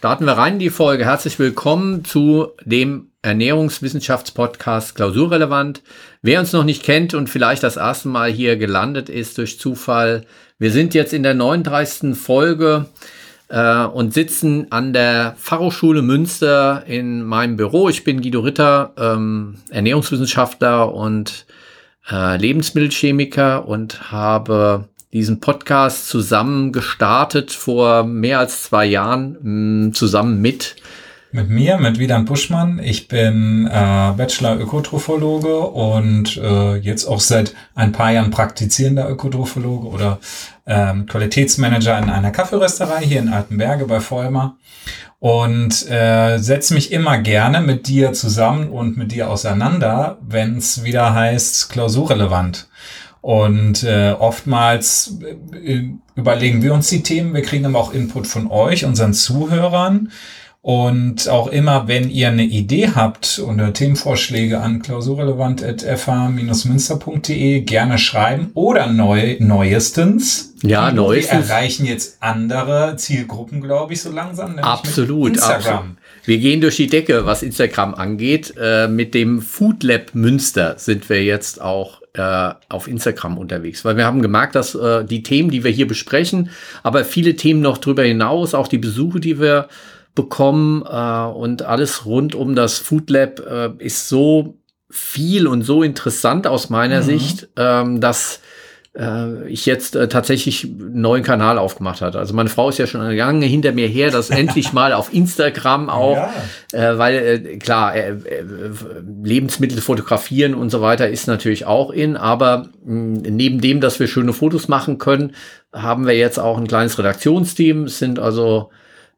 Starten wir rein in die Folge. Herzlich willkommen zu dem Ernährungswissenschaftspodcast Klausurrelevant. Wer uns noch nicht kennt und vielleicht das erste Mal hier gelandet ist durch Zufall, wir sind jetzt in der 39. Folge äh, und sitzen an der Fachhochschule Münster in meinem Büro. Ich bin Guido Ritter, ähm, Ernährungswissenschaftler und äh, Lebensmittelchemiker und habe diesen Podcast zusammen gestartet vor mehr als zwei Jahren, mh, mm, zusammen mit mit mir, mit Wieland Buschmann. Ich bin äh, Bachelor Ökotrophologe und äh, jetzt auch seit ein paar Jahren praktizierender Ökotrophologe oder ähm, Qualitätsmanager in einer Kaffeerösterei hier in Altenberge bei Vollmer und äh, setze mich immer gerne mit dir zusammen und mit dir auseinander, wenn es wieder heißt klausurrelevant. Und äh, oftmals äh, überlegen wir uns die Themen, wir kriegen aber auch Input von euch, unseren Zuhörern. Und auch immer, wenn ihr eine Idee habt oder Themenvorschläge an klausurrelevant.fh-münster.de gerne schreiben oder neu, neuestens. Ja, neuestens. Wir erreichen jetzt andere Zielgruppen, glaube ich, so langsam. Absolut, Instagram. Absolut. Wir gehen durch die Decke, was Instagram angeht. Äh, mit dem Food Lab Münster sind wir jetzt auch äh, auf Instagram unterwegs, weil wir haben gemerkt, dass äh, die Themen, die wir hier besprechen, aber viele Themen noch drüber hinaus, auch die Besuche, die wir bekommen äh, und alles rund um das Food Lab äh, ist so viel und so interessant aus meiner mhm. Sicht, ähm, dass äh, ich jetzt äh, tatsächlich einen neuen Kanal aufgemacht hat. Also meine Frau ist ja schon lange hinter mir her, das endlich mal auf Instagram auch, ja. äh, weil äh, klar, äh, äh, Lebensmittel fotografieren und so weiter ist natürlich auch in, aber mh, neben dem, dass wir schöne Fotos machen können, haben wir jetzt auch ein kleines Redaktionsteam. Es sind also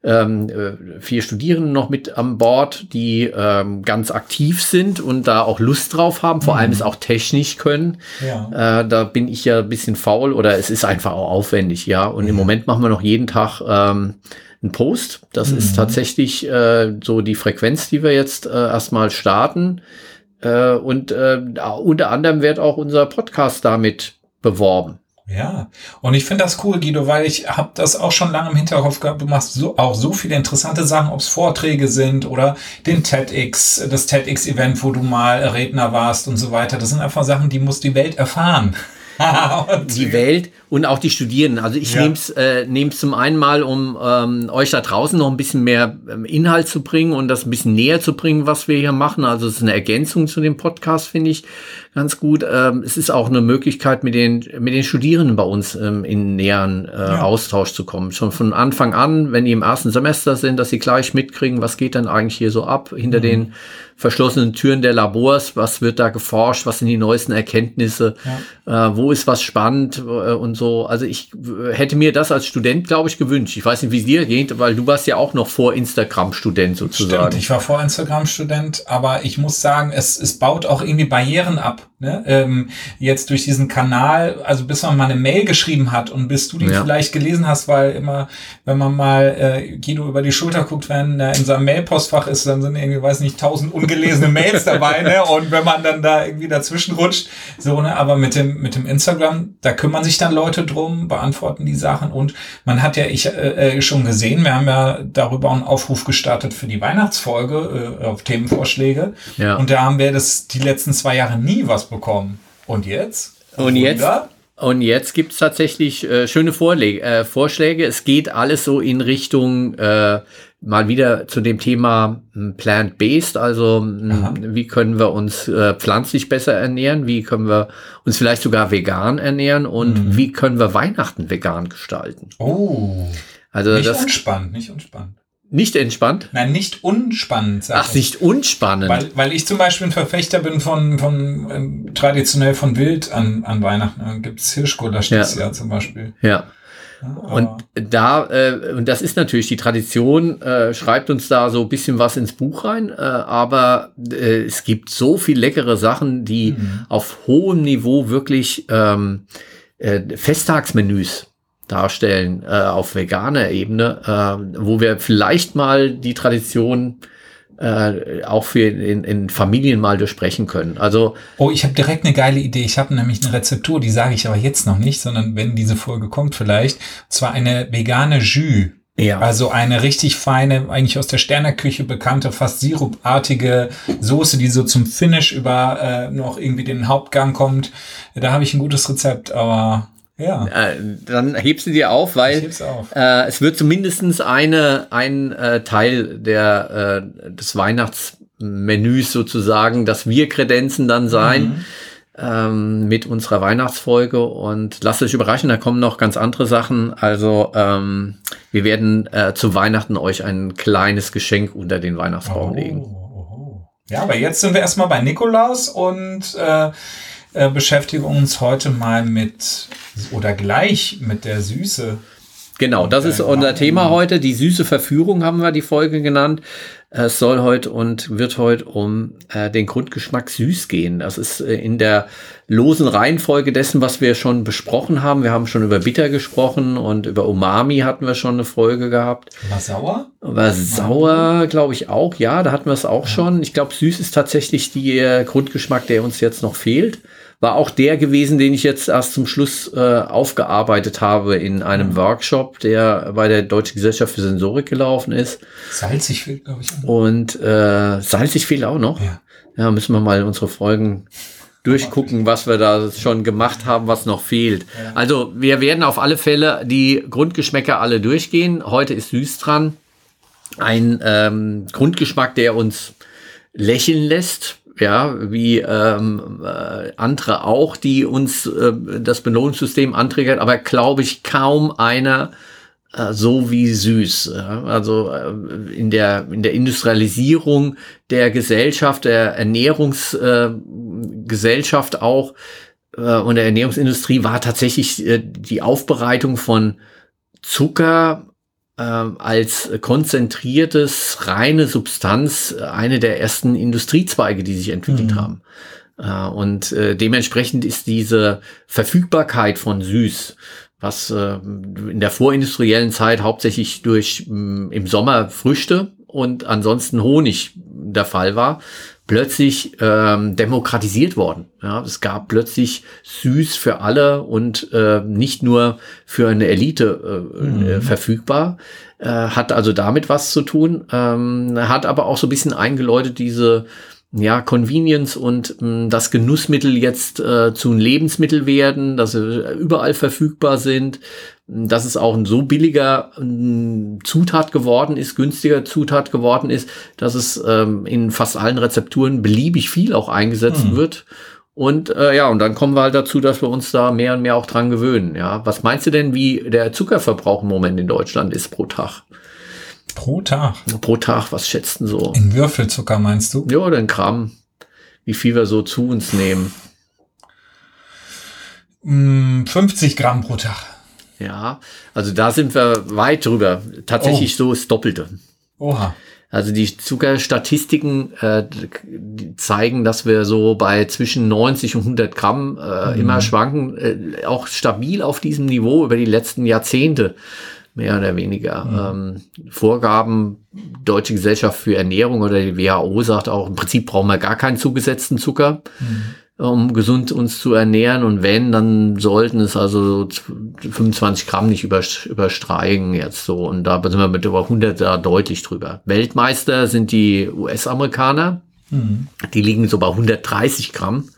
ähm, äh, vier Studierende noch mit an Bord, die ähm, ganz aktiv sind und da auch Lust drauf haben, vor mhm. allem es auch technisch können. Ja. Äh, da bin ich ja ein bisschen faul oder es ist einfach auch aufwendig, ja. Und mhm. im Moment machen wir noch jeden Tag ähm, einen Post. Das mhm. ist tatsächlich äh, so die Frequenz, die wir jetzt äh, erstmal starten. Äh, und äh, unter anderem wird auch unser Podcast damit beworben. Ja, und ich finde das cool, Guido, weil ich habe das auch schon lange im Hinterkopf gehabt. Du machst so, auch so viele interessante Sachen, ob es Vorträge sind oder den TEDx, das TEDx-Event, wo du mal Redner warst und so weiter. Das sind einfach Sachen, die muss die Welt erfahren. die Welt und auch die Studierenden. Also ich ja. nehme es äh, nehm's zum einen mal, um ähm, euch da draußen noch ein bisschen mehr ähm, Inhalt zu bringen und das ein bisschen näher zu bringen, was wir hier machen. Also es ist eine Ergänzung zu dem Podcast, finde ich ganz gut. Ähm, es ist auch eine Möglichkeit, mit den, mit den Studierenden bei uns ähm, in näheren äh, ja. Austausch zu kommen. Schon von Anfang an, wenn die im ersten Semester sind, dass sie gleich mitkriegen, was geht dann eigentlich hier so ab hinter mhm. den verschlossenen Türen der Labors, was wird da geforscht, was sind die neuesten Erkenntnisse, ja. äh, wo ist was spannend äh, und so. Also ich hätte mir das als Student, glaube ich, gewünscht. Ich weiß nicht, wie es dir geht, weil du warst ja auch noch vor Instagram-Student sozusagen. Stimmt, ich war vor Instagram-Student, aber ich muss sagen, es, es baut auch irgendwie Barrieren ab. Ne? Ähm, jetzt durch diesen Kanal, also bis man mal eine Mail geschrieben hat und bis du die ja. vielleicht gelesen hast, weil immer, wenn man mal äh, Guido über die Schulter guckt, wenn er in seinem Mailpostfach ist, dann sind irgendwie, weiß nicht, tausend ungelesene Mails dabei, ne? Und wenn man dann da irgendwie dazwischen rutscht, so, ne? Aber mit dem, mit dem Instagram, da kümmern sich dann Leute drum, beantworten die Sachen und man hat ja ich äh, äh schon gesehen, wir haben ja darüber einen Aufruf gestartet für die Weihnachtsfolge äh, auf Themenvorschläge. Ja. Und da haben wir das die letzten zwei Jahre nie was bekommen. Und jetzt? Und jetzt? Und jetzt gibt es tatsächlich äh, schöne Vorlege, äh, Vorschläge. Es geht alles so in Richtung äh, mal wieder zu dem Thema hm, Plant-Based, also hm, Aha. wie können wir uns äh, pflanzlich besser ernähren, wie können wir uns vielleicht sogar vegan ernähren und mhm. wie können wir Weihnachten vegan gestalten. Oh, also nicht das, unspannend, nicht unspannend. Nicht entspannt? Nein, nicht unspannend. Ach, ich. nicht unspannend. Weil, weil ich zum Beispiel ein Verfechter bin von, von ähm, traditionell von Wild an, an Weihnachten. Da gibt's Hirschgulasch ja. dieses Jahr zum Beispiel. Ja. und da, äh, und das ist natürlich die Tradition, äh, schreibt uns da so ein bisschen was ins Buch rein, äh, aber äh, es gibt so viel leckere Sachen, die mhm. auf hohem Niveau wirklich ähm, äh, Festtagsmenüs darstellen äh, auf veganer Ebene, äh, wo wir vielleicht mal die Tradition äh, auch für in, in Familien mal durchsprechen können. Also oh, ich habe direkt eine geile Idee. Ich habe nämlich eine Rezeptur, die sage ich aber jetzt noch nicht, sondern wenn diese Folge kommt vielleicht, zwar eine vegane Jus. Ja. Also eine richtig feine, eigentlich aus der Sternerküche bekannte, fast sirupartige Soße, die so zum Finish über äh, noch irgendwie den Hauptgang kommt. Da habe ich ein gutes Rezept, aber ja. Äh, dann hebst du dir auf, weil auf. Äh, es wird zumindest eine, ein äh, Teil der, äh, des Weihnachtsmenüs sozusagen, das wir kredenzen dann sein. Mhm ähm, mit unserer Weihnachtsfolge und lasst euch überraschen, da kommen noch ganz andere Sachen. Also ähm, wir werden äh, zu Weihnachten euch ein kleines Geschenk unter den Weihnachtsbaum oh, legen. Oh, oh. Ja, aber jetzt sind wir erstmal bei Nikolaus und äh, äh, beschäftigen uns heute mal mit oder gleich mit der Süße. Genau, das ist unser Thema heute. Die süße Verführung haben wir die Folge genannt. Es soll heute und wird heute um äh, den Grundgeschmack süß gehen. Das ist äh, in der losen Reihenfolge dessen, was wir schon besprochen haben. Wir haben schon über Bitter gesprochen und über Umami hatten wir schon eine Folge gehabt. War sauer? War sauer, glaube ich auch. Ja, da hatten wir es auch ja. schon. Ich glaube, süß ist tatsächlich der äh, Grundgeschmack, der uns jetzt noch fehlt war auch der gewesen, den ich jetzt erst zum Schluss äh, aufgearbeitet habe in einem mhm. Workshop, der bei der Deutschen Gesellschaft für Sensorik gelaufen ist. Salzig fehlt, glaube ich. Auch. Und äh, salzig fehlt auch noch. Ja. ja, müssen wir mal unsere Folgen durchgucken, was wir da schon gemacht haben, was noch fehlt. Also wir werden auf alle Fälle die Grundgeschmäcker alle durchgehen. Heute ist süß dran. Ein ähm, Grundgeschmack, der uns lächeln lässt, ja, wie ähm, äh, andere auch, die uns äh, das Belohnungssystem anträgert, aber glaube ich kaum einer äh, so wie süß. Also äh, in der in der Industrialisierung der Gesellschaft, der Ernährungsgesellschaft äh, auch äh, und der Ernährungsindustrie war tatsächlich äh, die Aufbereitung von Zucker als konzentriertes, reine Substanz äh, eine der ersten Industriezweige, die sich entwickelt mhm. haben. Äh, und äh, dementsprechend ist diese Verfügbarkeit von Süß, was äh, in der vorindustriellen Zeit hauptsächlich durch mh, mm, im Sommer Früchte und ansonsten Honig der Fall war, plötzlich ähm, demokratisiert worden. Ja, es gab plötzlich süß für alle und äh, nicht nur für eine Elite äh, mhm. Äh, verfügbar. Äh, hat also damit was zu tun. Ähm, hat aber auch so ein bisschen eingeläutet diese ja, Convenience und mh, hm, das Genussmittel jetzt äh, zu einem Lebensmittel werden, dass sie überall verfügbar sind, dass es auch ein so billiger mh, Zutat geworden ist, günstiger Zutat geworden ist, dass es ähm, in fast allen Rezepturen beliebig viel auch eingesetzt mhm. wird. Und äh, ja, und dann kommen wir halt dazu, dass wir uns da mehr und mehr auch dran gewöhnen. Ja, was meinst du denn, wie der Zuckerverbrauch im Moment in Deutschland ist pro Tag? Pro Tag. Pro Tag, was schätzt du so? In Würfelzucker meinst du? Ja, oder in Gramm. Wie viel wir so zu uns nehmen. 50 mm, Gramm pro Tag. Ja, also da sind wir weit drüber. Tatsächlich oh. so das Doppelte. Oha. Also die Zuckerstatistiken äh, zeigen, dass wir so bei zwischen 90 und 100 Gramm äh, mhm. immer schwanken, äh, auch stabil auf diesem Niveau über die letzten Jahrzehnte mehr oder weniger. Mhm. Ähm, Vorgaben Deutsche Gesellschaft für Ernährung oder die WHO sagt auch, im Prinzip brauchen wir gar keinen zugesetzten Zucker. Mhm um gesund uns zu ernähren. Und wenn, dann sollten es also 25 Gramm nicht übersteigen jetzt so. Und da sind wir mit über 100 da deutlich drüber. Weltmeister sind die US-Amerikaner. Mhm. Die liegen so bei 130 Gramm.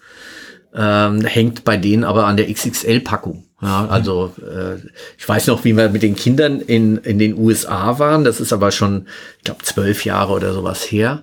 Ähm, hängt bei denen aber an der XXL-Packung. Ja, also äh, ich weiß noch, wie wir mit den Kindern in, in den USA waren. Das ist aber schon, ich glaube, zwölf Jahre oder sowas her.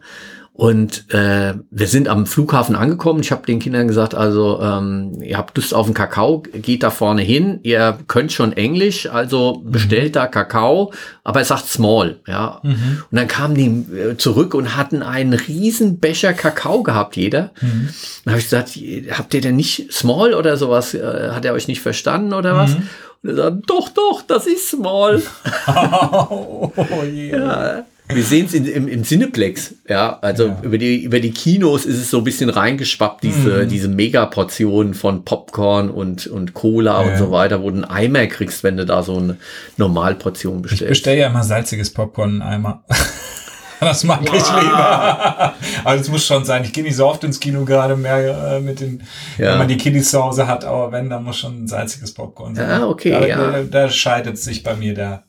Und äh, wir sind am Flughafen angekommen. Ich habe den Kindern gesagt, also ähm, ihr habt Lust auf einen Kakao, geht da vorne hin. Ihr könnt schon Englisch, also bestellt da Kakao, aber es sagt Small. Ja. Mhm. Und dann kamen die äh, zurück und hatten einen riesen Becher Kakao gehabt, jeder. Mhm. Dann habe ich gesagt, habt ihr denn nicht Small oder sowas? Äh, hat er euch nicht verstanden oder was? Mhm. Und er sagt, doch, doch, das ist Small. oh, yeah. ja. Wir sehen es im, im Cineplex, ja. Also ja. über die über die Kinos ist es so ein bisschen reingeschwappt, diese, mhm. diese Megaportionen von Popcorn und, und Cola ja. und so weiter, wo du einen Eimer kriegst, wenn du da so eine Normalportion bestellst. Ich bestelle ja immer salziges Popcorn in Eimer. das mag wow. ich lieber. also es muss schon sein. Ich gehe nicht so oft ins Kino gerade mehr äh, mit den, ja. wenn man die Kiddies zu Hause hat, aber wenn, dann muss schon ein salziges Popcorn sein. Ah, okay, da, ja. Da, da scheidet sich bei mir der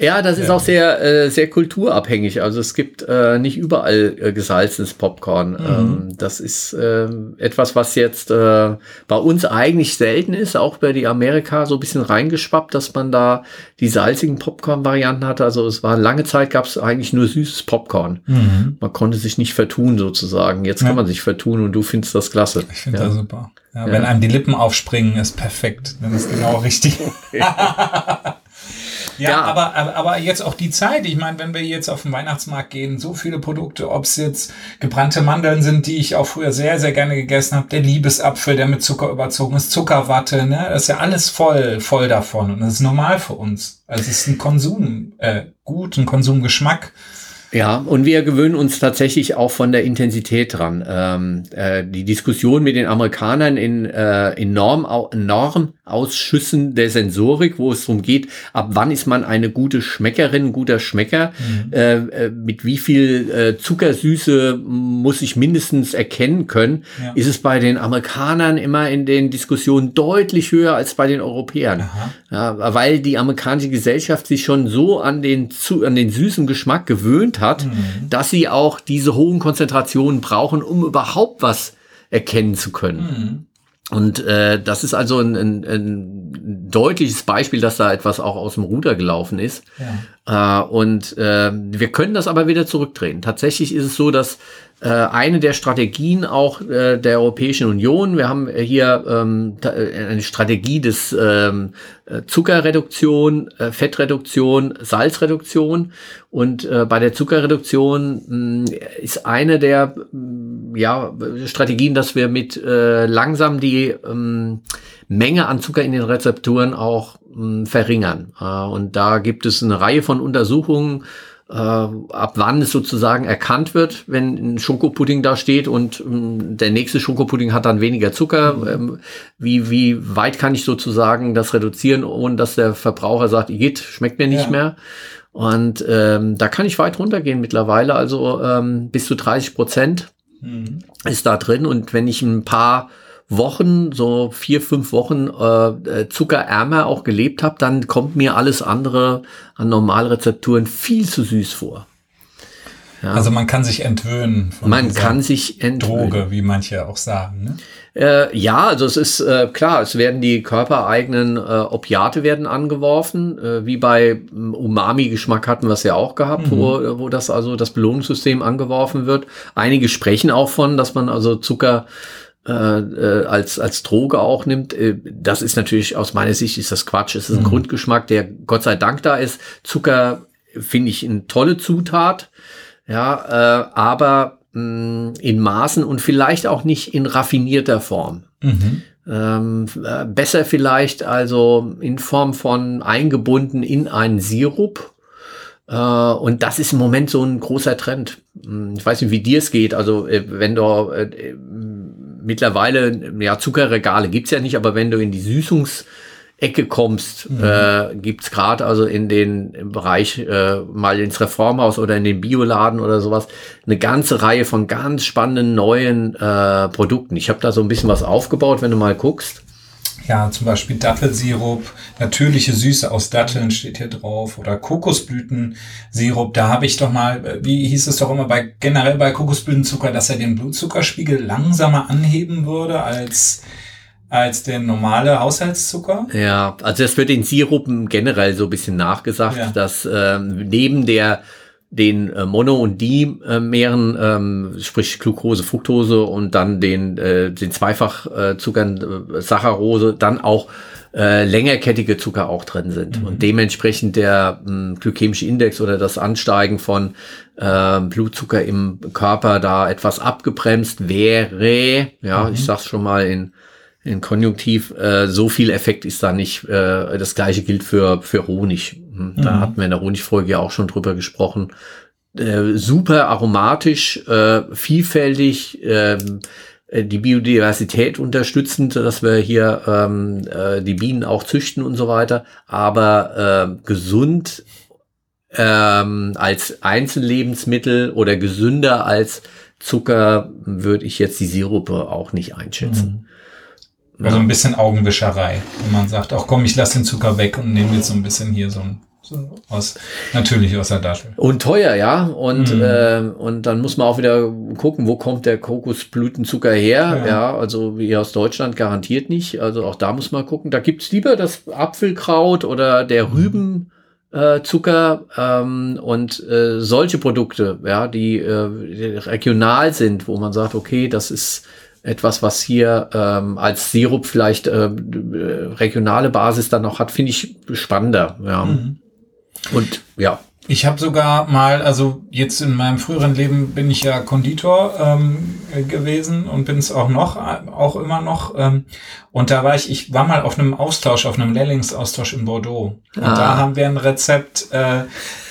Ja, das ist ja. auch sehr, äh, sehr kulturabhängig. Also es gibt äh, nicht überall äh, gesalzenes Popcorn. Mhm. Ähm, das ist äh, etwas, was jetzt äh, bei uns eigentlich selten ist, auch bei die Amerika so ein bisschen reingeschwappt, dass man da die salzigen Popcorn-Varianten hatte. Also es war lange Zeit gab es eigentlich nur süßes Popcorn. Mhm. Man konnte sich nicht vertun sozusagen. Jetzt ja. kann man sich vertun und du findest das klasse. Ich finde ja. das super. Ja, wenn einem die Lippen aufspringen, ist perfekt. Dann ist genau richtig. Ja, ja, Aber, aber, jetzt auch die Zeit. Ich meine, wenn wir jetzt auf den Weihnachtsmarkt gehen, so viele Produkte, ob es jetzt gebrannte Mandeln sind, die ich auch früher sehr, sehr gerne gegessen habe, der Liebesapfel, der mit Zucker überzogen ist, Zuckerwatte, ne? Das ist ja alles voll, voll davon. Und das ist normal für uns. Also es ist ein Konsum, äh, gut, ein Konsumgeschmack. Ja, und wir gewöhnen uns tatsächlich auch von der Intensität dran. Ähm, äh, die Diskussion mit den Amerikanern in, äh, in Norm, Normausschüssen der Sensorik, wo es darum geht, ab wann ist man eine gute Schmeckerin, guter Schmecker, mhm. äh, äh, mit wie viel äh, Zuckersüße muss ich mindestens erkennen können, ja. ist es bei den Amerikanern immer in den Diskussionen deutlich höher als bei den Europäern. Ja, weil die amerikanische Gesellschaft sich schon so an den, zu, an den süßen Geschmack gewöhnt hat, mhm. dass sie auch diese hohen Konzentrationen brauchen, um überhaupt was erkennen zu können. Mhm. Und äh, das ist also ein, ein, ein deutliches Beispiel, dass da etwas auch aus dem Ruder gelaufen ist. Äh, und äh, wir können das aber wieder zurückdrehen. Tatsächlich ist es so, dass äh, eine der Strategien auch äh, der Europäischen Union. Wir haben hier ähm, äh, eine Strategie des ähm, Zuckerreduktion, äh, Fettreduktion, Salzreduktion. Und äh, bei der Zuckerreduktion mh, ist eine der mh, ja, Strategien, dass wir mit äh, langsam die ähm, Menge an Zucker in den Rezepturen auch mh, verringern. Äh, und da gibt es eine Reihe von Untersuchungen, äh, ab wann es sozusagen erkannt wird, wenn ein Schokopudding da steht und ähm, der nächste Schokopudding hat dann weniger Zucker. Mhm. Ähm, wie, wie weit kann ich sozusagen das reduzieren, ohne dass der Verbraucher sagt, geht, schmeckt mir nicht ja. mehr. Und ähm, da kann ich weit runtergehen mittlerweile, also ähm, bis zu 30 Prozent mhm. ist da drin. Und wenn ich ein paar Wochen, so vier, fünf Wochen äh, äh, zuckerärmer auch gelebt habe, dann kommt mir alles andere an Normalrezepturen viel zu süß vor. Ja. Also man kann sich entwöhnen von man kann sich entwöhnen. Droge, wie manche auch sagen. Ne? Äh, ja, also es ist äh, klar, es werden die körpereigenen äh, Opiate werden angeworfen, äh, wie bei ähm, Umami-Geschmack hatten wir es ja auch gehabt, mhm. wo, wo das also das Belohnungssystem angeworfen wird. Einige sprechen auch von, dass man also Zucker äh, äh, als, als Droge auch nimmt. Äh, das ist natürlich aus meiner Sicht ist das Quatsch. Es ist ein mhm. Grundgeschmack, der Gott sei Dank da ist. Zucker finde ich eine tolle Zutat. Ja, äh, aber mh, in Maßen und vielleicht auch nicht in raffinierter Form. Mhm. Ähm, äh, besser vielleicht also in Form von eingebunden in einen Sirup. Äh, und das ist im Moment so ein großer Trend. Hm, ich weiß nicht, wie dir es geht. Also wenn du mittlerweile, ja, Zuckerregale gibt's ja nicht, aber wenn du in die Süßungsecke kommst, mhm. äh, gibt's gerade also in den im Bereich äh, mal ins Reformhaus oder in den Bioladen oder sowas eine ganze Reihe von ganz spannenden neuen äh, Produkten. Ich habe da so ein bisschen was aufgebaut, wenn du mal guckst. Ja, zum Beispiel Dattelsirup, natürliche Süße aus Datteln steht hier drauf oder Kokosblütensirup. Da habe ich doch mal, wie hieß es doch immer bei generell bei Kokosblütenzucker, dass er den Blutzuckerspiegel langsamer anheben würde als als der normale Haushaltszucker. Ja, also es wird den Sirupen generell so ein bisschen nachgesagt, ja. dass ähm, neben der den äh, Mono- und Dimeren, ähm, sprich Glucose, Fructose und dann den, äh, den Zweifachzuckern, äh, Saccharose, dann auch äh, längerkettige Zucker auch drin sind. Mhm. Und dementsprechend der mh, glykämische Index oder das Ansteigen von äh, Blutzucker im Körper da etwas abgebremst wäre, ja, mhm. ich sag's schon mal in in Konjunktiv, äh, so viel Effekt ist da nicht. Äh, das gleiche gilt für, für Honig. Hm, da mhm. hatten wir in der Honigfolge ja auch schon drüber gesprochen. Äh, super aromatisch, äh, vielfältig, ähm, äh, die Biodiversität unterstützend, dass wir hier ähm, äh, die Bienen auch züchten und so weiter, aber äh, gesund ähm, als Einzellebensmittel oder gesünder als Zucker würde ich jetzt die Sirupe auch nicht einschätzen. Mhm. Also ein bisschen Augenwischerei, wenn man sagt, ach komm, ich lasse den Zucker weg und nehme jetzt so ein bisschen hier so ein, aus, natürlich aus der Dattel. Und teuer, ja. Und, mhm. äh, und dann muss man auch wieder gucken, wo kommt der Kokosblütenzucker her. Ja, ja also wie aus Deutschland garantiert nicht. Also auch da muss man gucken. Da gibt's lieber das Apfelkraut oder der mhm. Rüben. Äh, Zucker ähm, und äh, solche Produkte, ja, die, äh, regional sind, wo man sagt, okay, das ist etwas, was hier ähm, als Sirup vielleicht äh, regionale Basis dann noch hat, finde ich spannender. Ja. Mhm. Und ja. Ich habe sogar mal, also jetzt in meinem früheren Leben bin ich ja Konditor ähm, gewesen und bin es auch noch, auch immer noch. Ähm, und da war ich, ich war mal auf einem Austausch, auf einem Lehrlingsaustausch in Bordeaux. Und ah. da haben wir ein Rezept äh,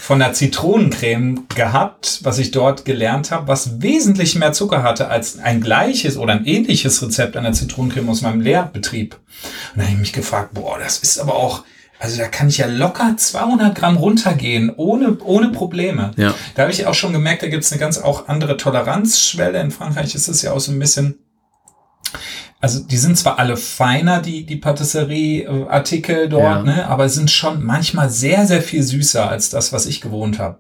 von der Zitronencreme gehabt, was ich dort gelernt habe, was wesentlich mehr Zucker hatte als ein gleiches oder ein ähnliches Rezept an der Zitronencreme aus meinem Lehrbetrieb. Und da habe ich mich gefragt, boah, das ist aber auch also da kann ich ja locker 200 Gramm runtergehen, ohne, ohne Probleme. Ja. Da habe ich auch schon gemerkt, da gibt es eine ganz auch andere Toleranzschwelle. In Frankreich ist es ja auch so ein bisschen, also die sind zwar alle feiner, die, die Patisserie-Artikel dort, ja. ne, aber sind schon manchmal sehr, sehr viel süßer als das, was ich gewohnt habe.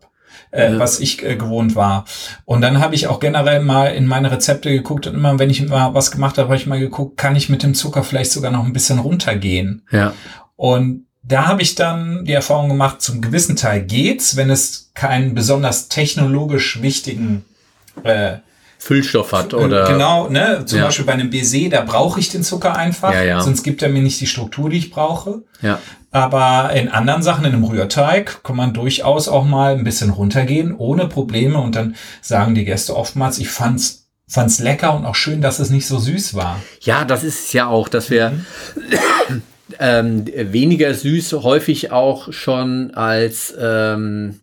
Äh, ja. was ich äh, gewohnt war. Und dann habe ich auch generell mal in meine Rezepte geguckt und immer, wenn ich mal was gemacht habe, habe ich mal geguckt, kann ich mit dem Zucker vielleicht sogar noch ein bisschen runtergehen. Ja. Und da habe ich dann die Erfahrung gemacht, zum gewissen Teil geht's, wenn es keinen besonders technologisch wichtigen äh, Füllstoff hat oder genau, ne, zum ja. Beispiel bei einem Baiser, da brauche ich den Zucker einfach, ja, ja. sonst gibt er mir nicht die Struktur, die ich brauche. Ja. Aber in anderen Sachen, in einem Rührteig, kann man durchaus auch mal ein bisschen runtergehen, ohne Probleme. Und dann sagen die Gäste oftmals, ich fand's fand's lecker und auch schön, dass es nicht so süß war. Ja, das ist ja auch, dass wir mhm ähm, weniger süß häufig auch schon als ähm,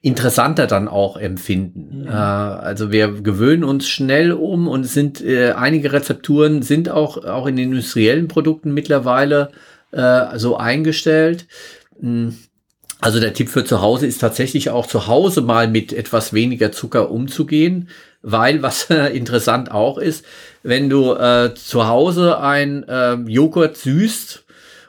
interessanter dann auch empfinden. Mhm. Äh, also wir gewöhnen uns schnell um und es sind äh, einige Rezepturen sind auch auch in industriellen Produkten mittlerweile äh, so eingestellt. Hm. Also der Tipp für zu Hause ist tatsächlich auch zu Hause mal mit etwas weniger Zucker umzugehen, weil was interessant auch ist, wenn du äh, zu Hause ein äh, Joghurt süßt,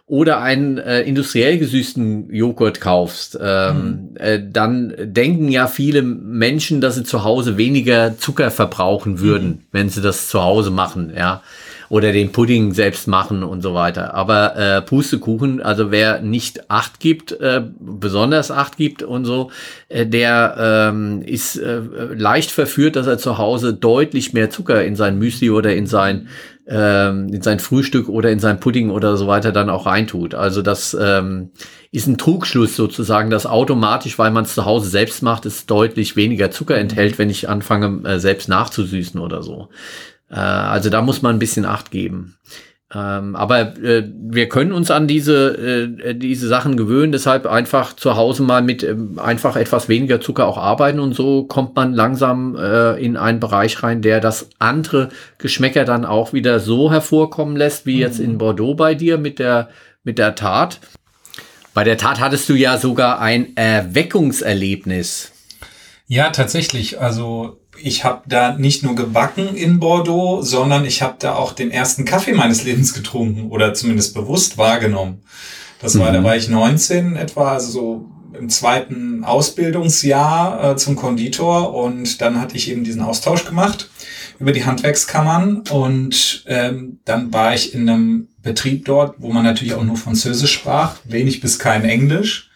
oder einen äh, industriell gesüßten Joghurt kaufst, ähm, mhm. äh, dann denken ja viele Menschen, dass sie zu Hause weniger Zucker verbrauchen würden, mhm. wenn sie das zu Hause machen, ja. Oder den Pudding selbst machen und so weiter. Aber äh, Pustekuchen, also wer nicht Acht gibt, äh, besonders Acht gibt und so, äh, der ähm, ist äh, leicht verführt, dass er zu Hause deutlich mehr Zucker in sein Müsli oder in sein ähm, in sein Frühstück oder in sein Pudding oder so weiter dann auch reintut. Also das ähm, ist ein Trugschluss sozusagen, dass automatisch, weil man es zu Hause selbst macht, es deutlich weniger Zucker enthält, wenn ich anfange, äh, selbst nachzusüßen oder so. Äh, also da muss man ein bisschen Acht geben. Ähm, aber äh, wir können uns an diese, äh, diese Sachen gewöhnen, deshalb einfach zu Hause mal mit ähm, einfach etwas weniger Zucker auch arbeiten und so kommt man langsam äh, in einen Bereich rein, der das andere Geschmäcker dann auch wieder so hervorkommen lässt, wie mhm. jetzt in Bordeaux bei dir mit der, mit der Tat. Bei der Tat hattest du ja sogar ein Erweckungserlebnis. Ja, tatsächlich. Also ich habe da nicht nur gebacken in Bordeaux, sondern ich habe da auch den ersten Kaffee meines Lebens getrunken oder zumindest bewusst wahrgenommen. Das war, mhm. da war ich 19 etwa, also so im zweiten Ausbildungsjahr äh, zum Konditor und dann hatte ich eben diesen Austausch gemacht über die Handwerkskammern und ähm, dann war ich in einem Betrieb dort, wo man natürlich auch nur Französisch sprach, wenig bis kein Englisch.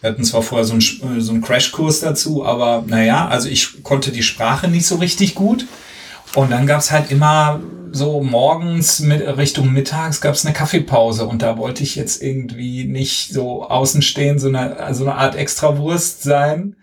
Wir hatten zwar vorher so einen, äh, so einen Crashkurs dazu, aber naja, also ich konnte die Sprache nicht so richtig gut. Und dann gab's halt immer so morgens mit Richtung mittags gab's eine Kaffeepause und da wollte ich jetzt irgendwie nicht so außen stehen, so eine, so eine Art Extrawurst sein.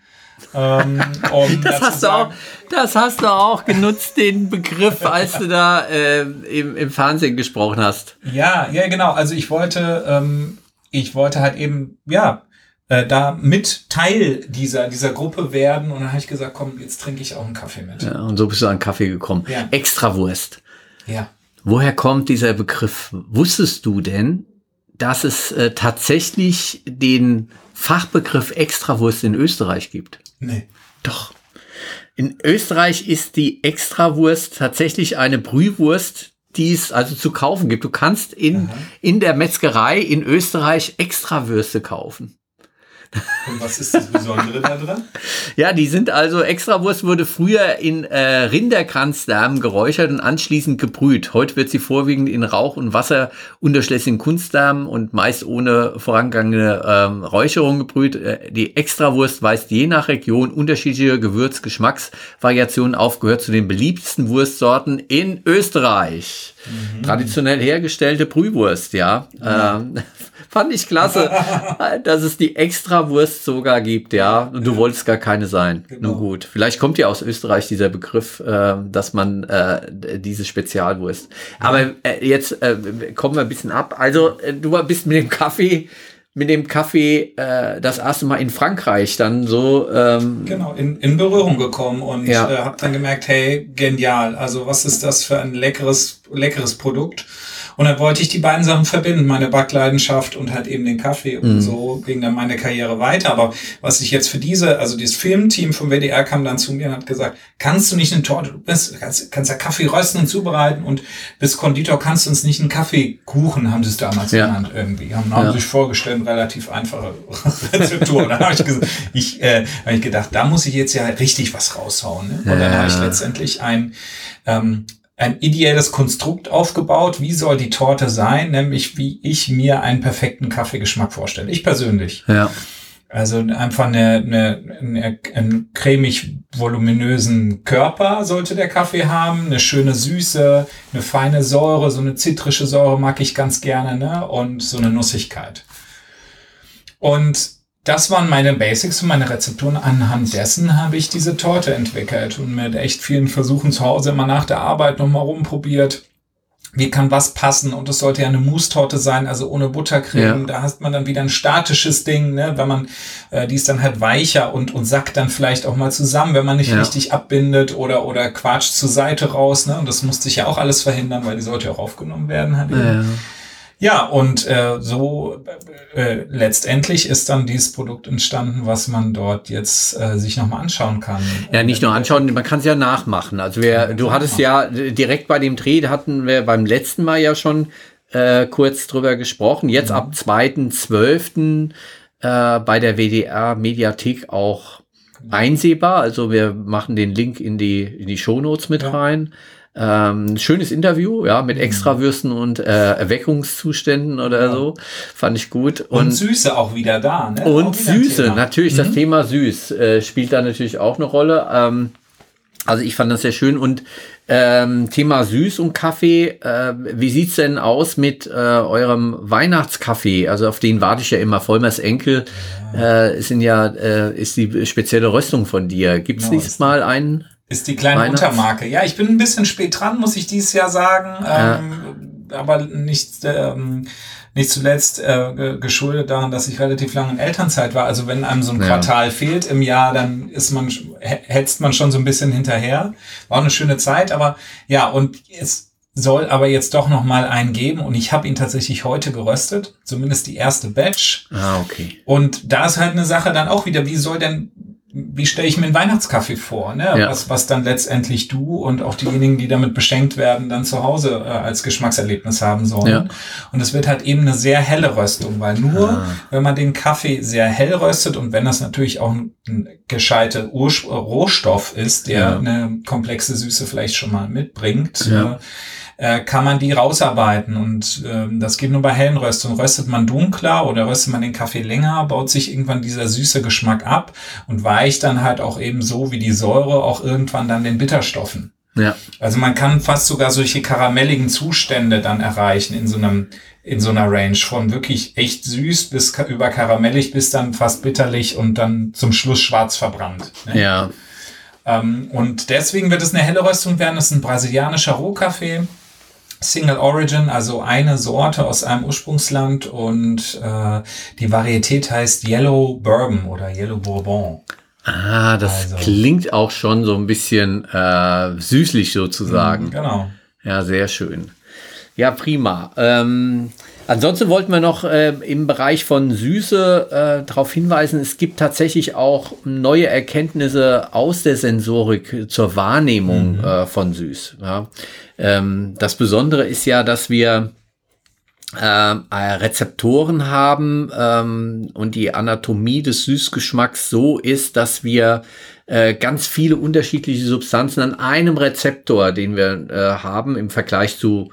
Ähm, um das, hast du auch, das hast du auch genutzt, den Begriff, als du da äh, im, im Fernsehen gesprochen hast. Ja, ja, genau. Also ich wollte, ähm, ich wollte halt eben, ja, äh, da mit Teil dieser, dieser Gruppe werden. Und dann habe ich gesagt, komm, jetzt trinke ich auch einen Kaffee mit. Ja, und so bist du an Kaffee gekommen. Ja. Extrawurst. Ja. Woher kommt dieser Begriff? Wusstest du denn, dass es äh, tatsächlich den Fachbegriff Extrawurst in Österreich gibt? Nee. Doch. In Österreich ist die Extrawurst tatsächlich eine Brühwurst, die es also zu kaufen gibt. Du kannst in, in der Metzgerei in Österreich Extrawürste kaufen. Und was ist das Besondere da drin? Ja, die sind also, Extrawurst wurde früher in äh, Rinderkranzdarmen geräuchert und anschließend gebrüht. Heute wird sie vorwiegend in Rauch und Wasser unterschlässigen Kunstdarmen und meist ohne vorangegangene ähm, Räucherung gebrüht. Äh, die Extrawurst weist je nach Region unterschiedliche Gewürz-Geschmacksvariationen auf, gehört zu den beliebtesten Wurstsorten in Österreich. Mhm. Traditionell hergestellte Brühwurst, ja. ja. Ähm, fand ich klasse, dass es die Extrawurst sogar gibt, ja. Und du wolltest gar keine sein. Genau. Nun gut. Vielleicht kommt ja aus Österreich dieser Begriff, äh, dass man äh, diese Spezialwurst. Aber äh, jetzt äh, kommen wir ein bisschen ab. Also, äh, du bist mit dem Kaffee mit dem Kaffee äh, das erste Mal in Frankreich dann so ähm, genau in, in Berührung gekommen und ja. äh, habe dann gemerkt, hey, genial. Also was ist das für ein leckeres leckeres Produkt? Und dann wollte ich die beiden Sachen verbinden, meine Backleidenschaft und halt eben den Kaffee. Und mhm. so ging dann meine Karriere weiter. Aber was ich jetzt für diese, also dieses Filmteam vom WDR kam dann zu mir und hat gesagt, kannst du nicht eine Torte, du bist, kannst, kannst ja Kaffee rösten und zubereiten und bis Konditor kannst du uns nicht einen Kaffeekuchen, haben sie es damals ja. genannt irgendwie. Haben, haben ja. sich vorgestellt, relativ einfache Rezeptur. dann habe ich, gesagt, ich, äh, hab ich gedacht, da muss ich jetzt ja richtig was raushauen. Ne? Und dann habe ich letztendlich ein ähm, ein ideelles Konstrukt aufgebaut. Wie soll die Torte sein? Nämlich wie ich mir einen perfekten Kaffeegeschmack vorstelle. Ich persönlich. Ja. Also einfach eine, eine, eine, einen cremig voluminösen Körper sollte der Kaffee haben, eine schöne Süße, eine feine Säure, so eine zitrische Säure mag ich ganz gerne, ne? Und so eine Nussigkeit. Und das waren meine Basics und meine Rezepturen. Anhand dessen habe ich diese Torte entwickelt und mit echt vielen Versuchen zu Hause immer nach der Arbeit nochmal rumprobiert. Wie kann was passen? Und es sollte ja eine Mousse-Torte sein, also ohne Buttercreme. Ja. Da hast man dann wieder ein statisches Ding, ne? Wenn man, äh, die ist dann halt weicher und, und sackt dann vielleicht auch mal zusammen, wenn man nicht ja. richtig abbindet oder, oder quatscht zur Seite raus, ne? Und das musste ich ja auch alles verhindern, weil die sollte ja auch aufgenommen werden. Halt ja. Ja, und äh, so äh, letztendlich ist dann dieses Produkt entstanden, was man dort jetzt äh, sich nochmal anschauen kann. Ja, nicht nur anschauen, man kann es ja nachmachen. Also wir, du hattest ja direkt bei dem Dreh, hatten wir beim letzten Mal ja schon äh, kurz drüber gesprochen. Jetzt mhm. ab 2.12. Äh, bei der WDR Mediathek auch einsehbar. Also wir machen den Link in die, in die Shownotes mit ja. rein. Ähm, schönes Interview, ja, mit mhm. Extrawürsten und äh, Erweckungszuständen oder ja. so. Fand ich gut. Und, und Süße auch wieder da, ne? Und Süße, natürlich, mhm. das Thema Süß äh, spielt da natürlich auch eine Rolle. Ähm, also ich fand das sehr schön und ähm, Thema Süß und Kaffee, äh, wie sieht's denn aus mit äh, eurem Weihnachtskaffee? Also auf den warte ich ja immer. Vollmers Enkel ja. äh, sind ja, äh, ist die spezielle Röstung von dir. Gibt's genau, nächstes Mal einen? Ist die kleine Untermarke. Ja, ich bin ein bisschen spät dran, muss ich dieses Jahr sagen. Ja. Ähm, aber nicht, ähm, nicht zuletzt äh, geschuldet daran, dass ich relativ lange in Elternzeit war. Also wenn einem so ein ja. Quartal fehlt im Jahr, dann ist man, hetzt man schon so ein bisschen hinterher. War eine schöne Zeit, aber ja, und es soll aber jetzt doch noch mal einen geben und ich habe ihn tatsächlich heute geröstet, zumindest die erste Batch. Ah, okay. Und da ist halt eine Sache dann auch wieder, wie soll denn wie stelle ich mir einen Weihnachtskaffee vor, ne? Ja. Was, was dann letztendlich du und auch diejenigen, die damit beschenkt werden, dann zu Hause äh, als Geschmackserlebnis haben sollen. Ja. Und es wird halt eben eine sehr helle Röstung, weil nur, ah. wenn man den Kaffee sehr hell röstet und wenn das natürlich auch ein, ein gescheiter Rohstoff ist, der ja. eine komplexe Süße vielleicht schon mal mitbringt, äh, äh, kann man die rausarbeiten. Und äh, das geht nur bei hellen Röstungen. Röstet man dunkler oder röstet man den Kaffee länger, baut sich irgendwann dieser süße Geschmack ab und weicht dann halt auch eben so wie die Säure auch irgendwann dann den Bitterstoffen. Ja. Also man kann fast sogar solche karamelligen Zustände dann erreichen in so einem in so einer Range von wirklich echt süß bis über karamellig bis dann fast bitterlich und dann zum Schluss schwarz verbrannt. Ne? Ja. Ähm, und deswegen wird es eine helle Röstung werden. Es ist ein brasilianischer Rohkaffee. Single Origin, also eine Sorte aus einem Ursprungsland und äh, die Varietät heißt Yellow Bourbon oder Yellow Bourbon. Ah, das also. klingt auch schon so ein bisschen äh, süßlich sozusagen. Mm, genau. Ja, sehr schön. Ja, prima. Ähm, Ansonsten wollten wir noch äh, im Bereich von Süße äh, darauf hinweisen, es gibt tatsächlich auch neue Erkenntnisse aus der Sensorik zur Wahrnehmung mhm. äh, von Süß. Ja. Ähm, das Besondere ist ja, dass wir ähm, äh, Rezeptoren haben ähm, und die Anatomie des Süßgeschmacks so ist, dass wir äh, ganz viele unterschiedliche Substanzen an einem Rezeptor, den wir äh, haben im Vergleich zu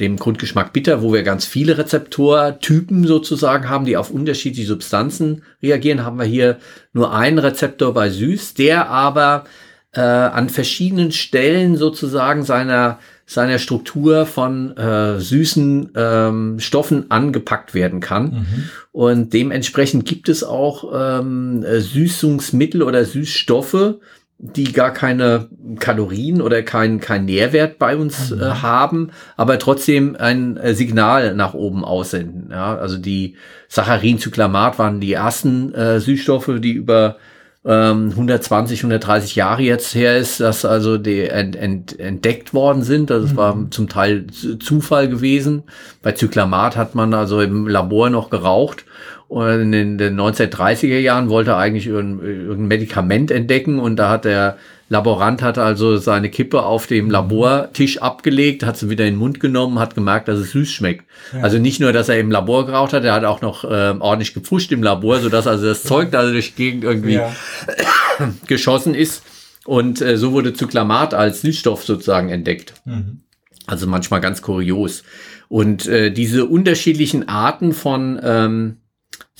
dem Grundgeschmack bitter, wo wir ganz viele Rezeptortypen sozusagen haben, die auf unterschiedliche Substanzen reagieren, haben wir hier nur einen Rezeptor bei süß, der aber äh, an verschiedenen Stellen sozusagen seiner seiner Struktur von äh, süßen ähm, Stoffen angepackt werden kann. Mhm. Und dementsprechend gibt es auch ähm, Süßungsmittel oder Süßstoffe, die gar keine Kalorien oder kein, kein Nährwert bei uns mhm. äh, haben, aber trotzdem ein äh, Signal nach oben aussenden. Ja, also die Saccharincyklamat waren die ersten äh, Süßstoffe, die über 120, ähm, 130 Jahre jetzt her ist, dass also die ent, ent, entdeckt worden sind. Das mhm. war zum Teil Zufall gewesen. Bei Zyklamat hat man also im Labor noch geraucht. Und in den 1930er Jahren wollte er eigentlich irgendein Medikament entdecken und da hat der Laborant hat also seine Kippe auf dem mhm. Labortisch abgelegt, hat sie wieder in den Mund genommen, hat gemerkt, dass es süß schmeckt. Ja. Also nicht nur, dass er im Labor geraucht hat, er hat auch noch äh, ordentlich gepfuscht im Labor, sodass also das Zeug da durch die Gegend irgendwie ja. geschossen ist. Und äh, so wurde Zyklamat als Süßstoff sozusagen entdeckt. Mhm. Also manchmal ganz kurios. Und äh, diese unterschiedlichen Arten von ähm,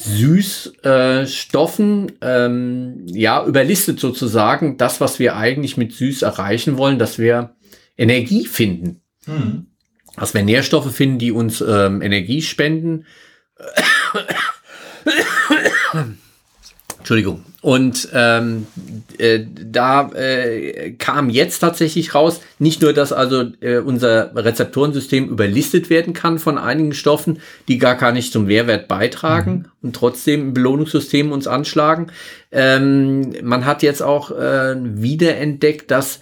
Süßstoffen, äh, ähm, ja, überlistet sozusagen das, was wir eigentlich mit Süß erreichen wollen, dass wir Energie finden. Mhm. Dass wir Nährstoffe finden, die uns ähm, Energie spenden. Entschuldigung. Und ähm, äh, da äh, kam jetzt tatsächlich raus, nicht nur, dass also äh, unser Rezeptorensystem überlistet werden kann von einigen Stoffen, die gar gar nicht zum Mehrwert beitragen mhm. und trotzdem im Belohnungssystem uns anschlagen. Ähm, man hat jetzt auch äh, wiederentdeckt, dass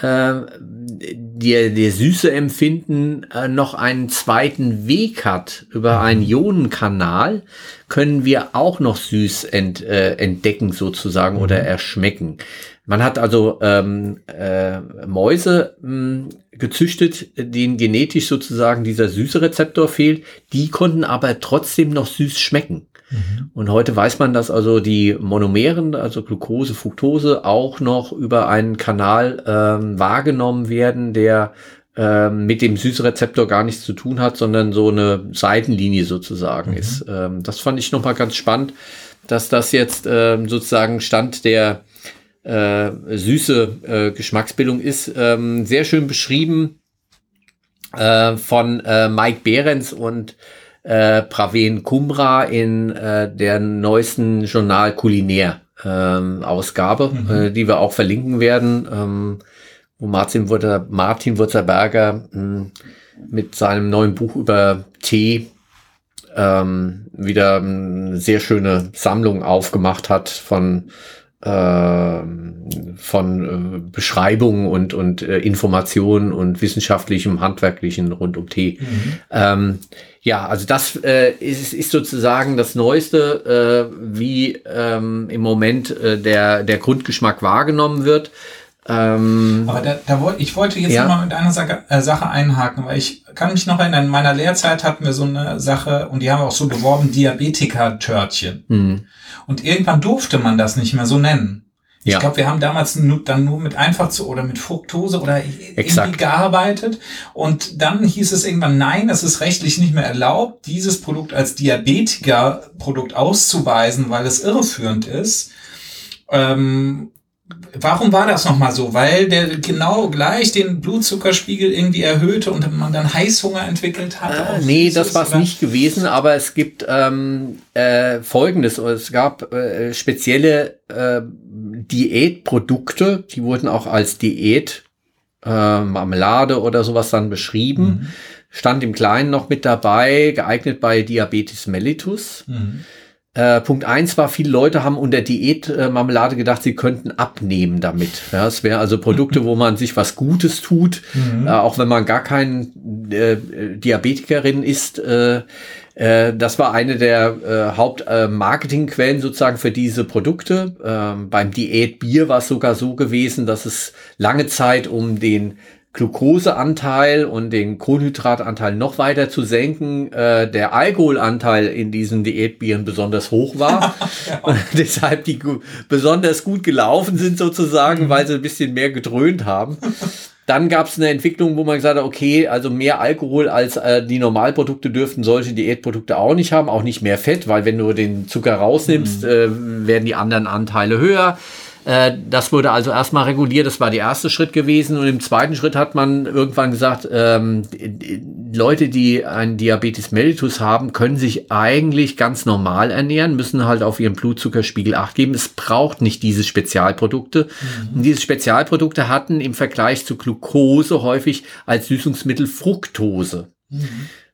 äh, der, der süße Empfinden äh, noch einen zweiten Weg hat. Über einen Ionenkanal können wir auch noch süß ent, äh, entdecken sozusagen mhm. oder erschmecken. Man hat also ähm, äh, Mäuse mh, hm, gezüchtet, denen genetisch sozusagen dieser süße Rezeptor fehlt. Die konnten aber trotzdem noch süß schmecken. Mhm. Und heute weiß man, dass also die Monomeren, also Glucose, Fructose, auch noch über einen Kanal ähm, wahrgenommen werden, der ähm, mit dem Süßrezeptor gar nichts zu tun hat, sondern so eine Seitenlinie sozusagen mhm. ist. Ähm, das fand ich nochmal ganz spannend, dass das jetzt ähm, sozusagen Stand der äh, süße äh, Geschmacksbildung ist. Ähm, sehr schön beschrieben äh, von äh, Mike Behrens und äh, Praven Kumbra in äh, der neuesten Journal Kulinär ähm, Ausgabe, mhm. äh, die wir auch verlinken werden, ähm, wo Martin, Wurzer, Martin Wurzerberger mh, hm, mit seinem neuen Buch über Tee ähm, wieder eine sehr schöne Sammlung aufgemacht hat von von äh, Beschreibungen und, und äh, Informationen und wissenschaftlichem, handwerklichen rund um Tee. Mhm. Ähm, ja, also das äh, ist, ist sozusagen das Neueste, äh, wie ähm, im Moment äh, der, der Grundgeschmack wahrgenommen wird. Ähm, Aber da, da wollte ich wollte jetzt ja. mal mit einer Sache, äh, Sache einhaken, weil ich kann mich noch erinnern, in meiner Lehrzeit hatten wir so eine Sache und die haben auch so beworben, Diabetiker-Törtchen. Mhm. Und irgendwann durfte man das nicht mehr so nennen. Ich ja. glaube, wir haben damals nur, dann nur mit einfach zu oder mit Fructose oder Exakt. irgendwie gearbeitet. Und dann hieß es irgendwann, nein, es ist rechtlich nicht mehr erlaubt, dieses Produkt als Diabetiker-Produkt auszuweisen, weil es irreführend ist. Ähm, Warum war das nochmal so? Weil der genau gleich den Blutzuckerspiegel irgendwie erhöhte und man dann Heißhunger entwickelt hat? Äh, nee, das war es nicht gewesen, aber es gibt ähm, äh, Folgendes. Es gab äh, spezielle äh, Diätprodukte, die wurden auch als Diät äh, Marmelade oder sowas dann beschrieben. Mhm. Stand im Kleinen noch mit dabei, geeignet bei Diabetes mellitus. Mhm. Äh, Punkt eins war, viele Leute haben unter Diätmarmelade äh, gedacht, sie könnten abnehmen damit. Ja, es wäre also Produkte, wo man sich was Gutes tut, mhm. äh, auch wenn man gar kein äh, Diabetikerin ist. Äh, äh, das war eine der Hauptmarketingquellen sozusagen für diese Produkte. Ähm, beim Diätbier war es sogar so gewesen, dass es lange Zeit um den Glukoseanteil und den Kohlenhydratanteil noch weiter zu senken, äh, der Alkoholanteil in diesen Diätbieren besonders hoch war ja. und deshalb die besonders gut gelaufen sind sozusagen, mhm. weil sie ein bisschen mehr gedröhnt haben. Dann gab es eine Entwicklung, wo man gesagt hat, okay, also mehr Alkohol als äh, die Normalprodukte dürften solche Diätprodukte auch nicht haben, auch nicht mehr Fett, weil wenn du den Zucker rausnimmst, mhm. äh, werden die anderen Anteile höher. Äh, das wurde also erstmal reguliert, das war der erste Schritt gewesen. Und im zweiten Schritt hat man irgendwann gesagt, ähm, Leute, die einen Diabetes mellitus haben, können sich eigentlich ganz normal ernähren, müssen halt auf ihren Blutzuckerspiegel acht geben. Es braucht nicht diese Spezialprodukte. Mhm. Und diese Spezialprodukte hatten im Vergleich zu Glucose häufig als Süßungsmittel Fructose. Mhm.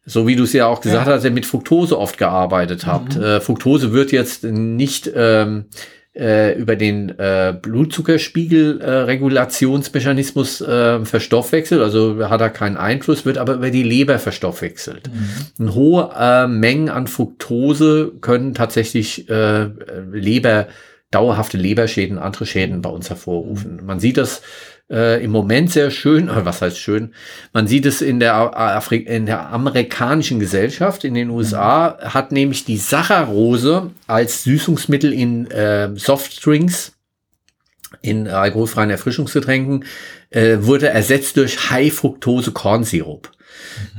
So wie du es ja auch gesagt ja. hast, ihr mit Fructose oft gearbeitet habt. Mhm. Äh, Fructose wird jetzt nicht ähm, äh, über den äh, Blutzuckerspiegelregulationsmechanismus äh, verstoffwechselt, also hat er keinen Einfluss, wird aber über die Leber verstoffwechselt. Mhm. hohe äh, Mengen an Fructose können tatsächlich äh, Leber, dauerhafte Leberschäden, andere Schäden bei uns hervorrufen. Man sieht das äh, im Moment sehr schön, äh, was heißt schön, man sieht es in der, Afri in der amerikanischen Gesellschaft, in den USA, mhm. hat nämlich die Saccharose als Süßungsmittel in äh, Softdrinks, in alkoholfreien Erfrischungsgetränken, äh, wurde ersetzt durch High-Fructose-Kornsirup.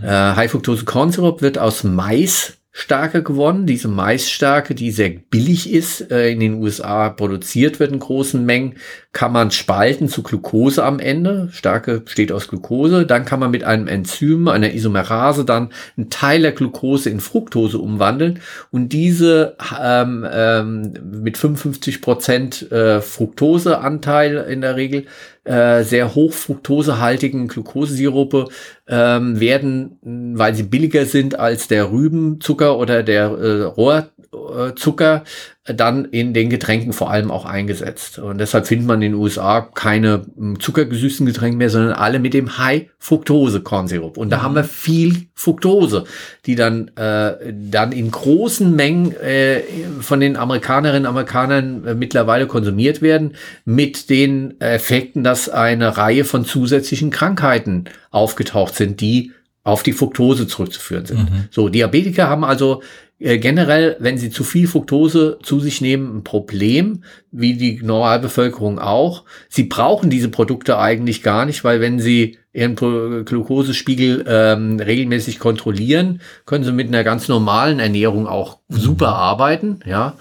Mhm. Äh, High-Fructose-Kornsirup wird aus Mais Starke gewonnen, diese Maisstärke, die sehr billig ist, äh, in den USA produziert wird in großen Mengen, kann man spalten zu Glucose am Ende. Starke besteht aus Glucose. Dann kann man mit einem Enzym, einer Isomerase, dann einen Teil der Glucose in Fructose umwandeln und diese ähm, ähm, mit 55 Prozent äh, Fructoseanteil in der Regel äh, sehr hoch fructosehaltigen Glukosesirupe ähm, werden, weil sie billiger sind als der Rübenzucker oder der äh, Rohrzucker, dann in den Getränken vor allem auch eingesetzt. Und deshalb findet man in den USA keine hm, zuckergesüßten Getränke mehr, sondern alle mit dem High-Fructose-Kornsirup. Und da mhm. haben wir viel Fructose, die dann, äh, dann in großen Mengen äh, von den Amerikanerinnen und Amerikanern äh, mittlerweile konsumiert werden, mit den Effekten, dass eine Reihe von zusätzlichen Krankheiten aufgetaucht sind, die auf die Fructose zurückzuführen sind. Mhm. So, Diabetiker haben also äh, generell, wenn sie zu viel Fructose zu sich nehmen, ein Problem, wie die Normalbevölkerung auch. Sie brauchen diese Produkte eigentlich gar nicht, weil wenn sie ihren Glukosespiegel ähm, regelmäßig kontrollieren, können sie mit einer ganz normalen Ernährung auch mhm. super arbeiten, ja.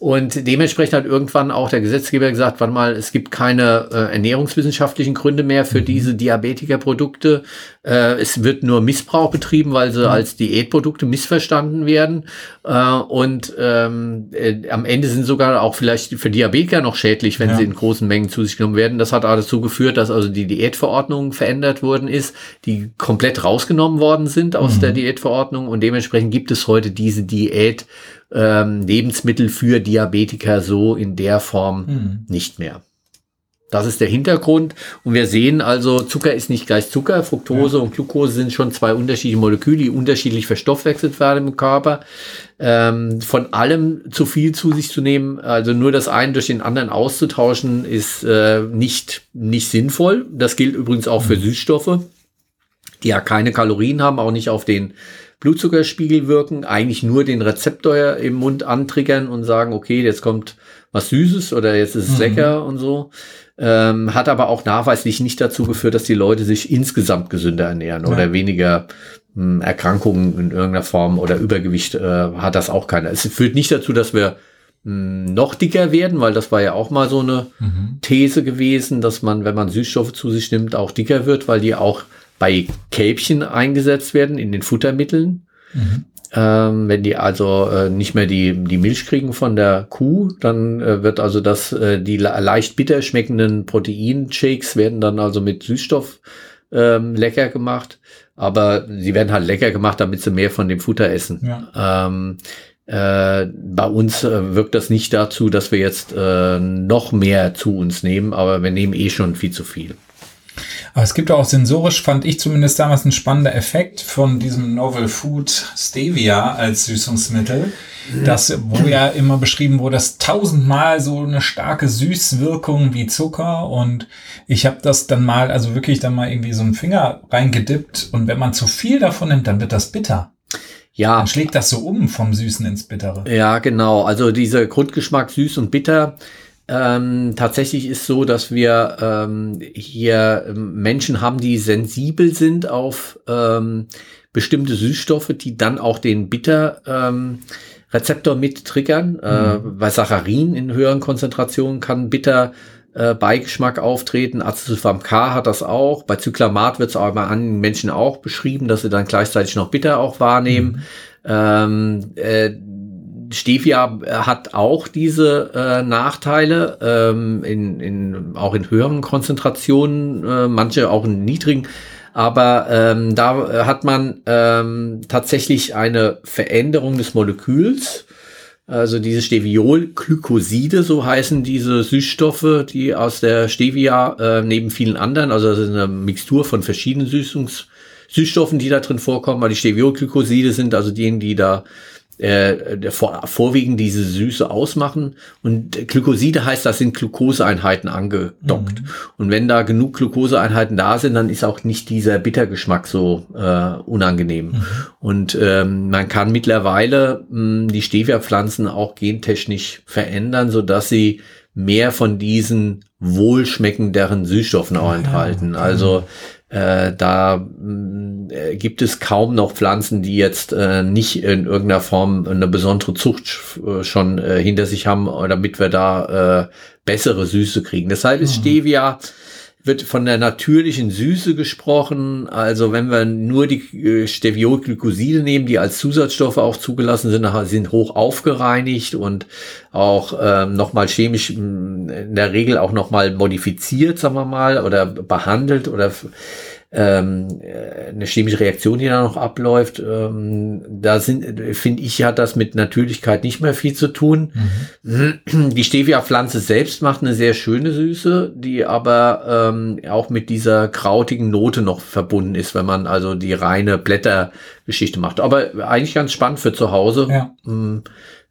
Und dementsprechend hat irgendwann auch der Gesetzgeber gesagt, warte mal, es gibt keine äh, ernährungswissenschaftlichen Gründe mehr für mhm. diese Diabetikerprodukte. Äh, es wird nur Missbrauch betrieben, weil sie mhm. als Diätprodukte missverstanden werden. Äh, und ähm, äh, am Ende sind sogar auch vielleicht für Diabetiker noch schädlich, wenn ja. sie in großen Mengen zu sich genommen werden. Das hat dazu geführt, dass also die Diätverordnung verändert worden ist, die komplett rausgenommen worden sind aus mhm. der Diätverordnung. Und dementsprechend gibt es heute diese Diät ähm, Lebensmittel für Diabetiker so in der Form mhm. nicht mehr. Das ist der Hintergrund. Und wir sehen also, Zucker ist nicht gleich Zucker. Fructose ja. und Glucose sind schon zwei unterschiedliche Moleküle, die unterschiedlich verstoffwechselt werden im Körper. Ähm, von allem zu viel zu sich zu nehmen, also nur das eine durch den anderen auszutauschen, ist äh, nicht, nicht sinnvoll. Das gilt übrigens auch für mhm. Süßstoffe, die ja keine Kalorien haben, auch nicht auf den Blutzuckerspiegel wirken, eigentlich nur den Rezeptor im Mund antriggern und sagen, okay, jetzt kommt was Süßes oder jetzt ist es mhm. lecker und so. Ähm, hat aber auch nachweislich nicht dazu geführt, dass die Leute sich insgesamt gesünder ernähren ja. oder weniger mh, hm, Erkrankungen in irgendeiner Form oder Übergewicht äh, hat das auch keiner. Es führt nicht dazu, dass wir mh, hm, noch dicker werden, weil das war ja auch mal so eine mhm. These gewesen, dass man, wenn man Süßstoffe zu sich nimmt, auch dicker wird, weil die auch bei Kälbchen eingesetzt werden in den Futtermitteln. Mhm. Ähm, wenn die also äh, nicht mehr die, die Milch kriegen von der Kuh, dann äh, wird also das, äh, die leicht bitter schmeckenden Proteinshakes werden dann also mit Süßstoff ähm, lecker gemacht. Aber sie werden halt lecker gemacht, damit sie mehr von dem Futter essen. Ja. Ähm, äh, bei uns äh, wirkt das nicht dazu, dass wir jetzt äh, noch mehr zu uns nehmen, aber wir nehmen eh schon viel zu viel. Aber es gibt auch sensorisch, fand ich zumindest damals ein spannender Effekt von diesem Novel Food Stevia als Süßungsmittel. das, wo ja immer beschrieben wurde, das tausendmal so eine starke Süßwirkung wie Zucker und ich habe das dann mal, also wirklich dann mal irgendwie so einen Finger reingedippt und wenn man zu viel davon nimmt, dann wird das bitter. Ja. Dann schlägt das so um vom Süßen ins Bittere. Ja, genau. Also dieser Grundgeschmack süß und bitter. Ähm, tatsächlich ist so, dass wir ähm, hier ähm, Menschen haben, die sensibel sind auf ähm, bestimmte Süßstoffe, die dann auch den Bitter ähm, mit triggern. Äh, mhm. Äh, bei Saccharin in höheren Konzentrationen kann Bitter äh, Beigeschmack auftreten. Acesulfam K hat das auch. Bei Zyklamat wird es aber bei anderen Menschen auch beschrieben, dass sie dann gleichzeitig noch Bitter auch wahrnehmen. Mhm. Ähm, äh, Stevia hat auch diese äh, Nachteile, ähm, in, in, auch in höheren Konzentrationen, äh, manche auch in niedrigen. Aber ähm, da hat man ähm, tatsächlich eine Veränderung des Moleküls. Also diese Steviolglykoside, so heißen diese Süßstoffe, die aus der Stevia äh, neben vielen anderen, also das ist eine Mixtur von verschiedenen Süßungs Süßstoffen, die da drin vorkommen, weil die Steviolglykoside sind also diejenigen, die da äh, vor, vorwiegend diese Süße ausmachen. Und Glykoside heißt, das sind Glukoseeinheiten angedockt. Mhm. Und wenn da genug Glukoseeinheiten da sind, dann ist auch nicht dieser Bittergeschmack so äh, unangenehm. Mhm. Und ähm, man kann mittlerweile mh, die Stevia-Pflanzen auch gentechnisch verändern, so dass sie mehr von diesen wohlschmeckenderen Süßstoffen auch enthalten. Ja, also äh, da äh, gibt es kaum noch Pflanzen, die jetzt äh, nicht in irgendeiner Form eine besondere Zucht äh, schon äh, hinter sich haben, damit wir da bessere Süße kriegen. Deshalb ist mhm. Stevia wird von der natürlichen Süße gesprochen. Also wenn wir nur die äh, Steviolglykoside nehmen, die als Zusatzstoffe auch zugelassen sind, sind hoch aufgereinigt und auch ähm, nochmal chemisch in der Regel auch nochmal modifiziert, sagen wir mal, oder behandelt oder ähm, äh, eine chemische Reaktion, die da noch abläuft. Ähm, da sind, finde ich, hat das mit Natürlichkeit nicht mehr viel zu tun. Mhm. Die Stevia-Pflanze selbst macht eine sehr schöne Süße, die aber ähm, auch mit dieser krautigen Note noch verbunden ist, wenn man also die reine Blättergeschichte macht. Aber eigentlich ganz spannend für zu Hause. Ja. Mhm.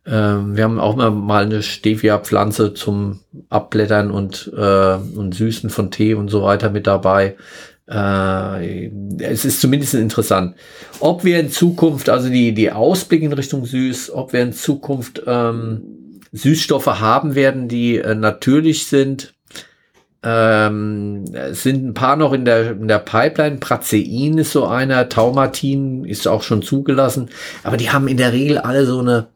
Ähm, wir haben auch mal, mal eine Stevia-Pflanze zum Abblättern und, äh, und Süßen von Tee und so weiter mit dabei. Äh, es ist zumindest interessant. Ob wir in Zukunft, also die, die Ausblick in Richtung Süß, ob wir in Zukunft ähm, Süßstoffe haben werden, die äh, natürlich sind, ähm, es sind ein paar noch in der, in der Pipeline. Prazein ist so einer, Taumatin ist auch schon zugelassen, aber die haben in der Regel alle so eine,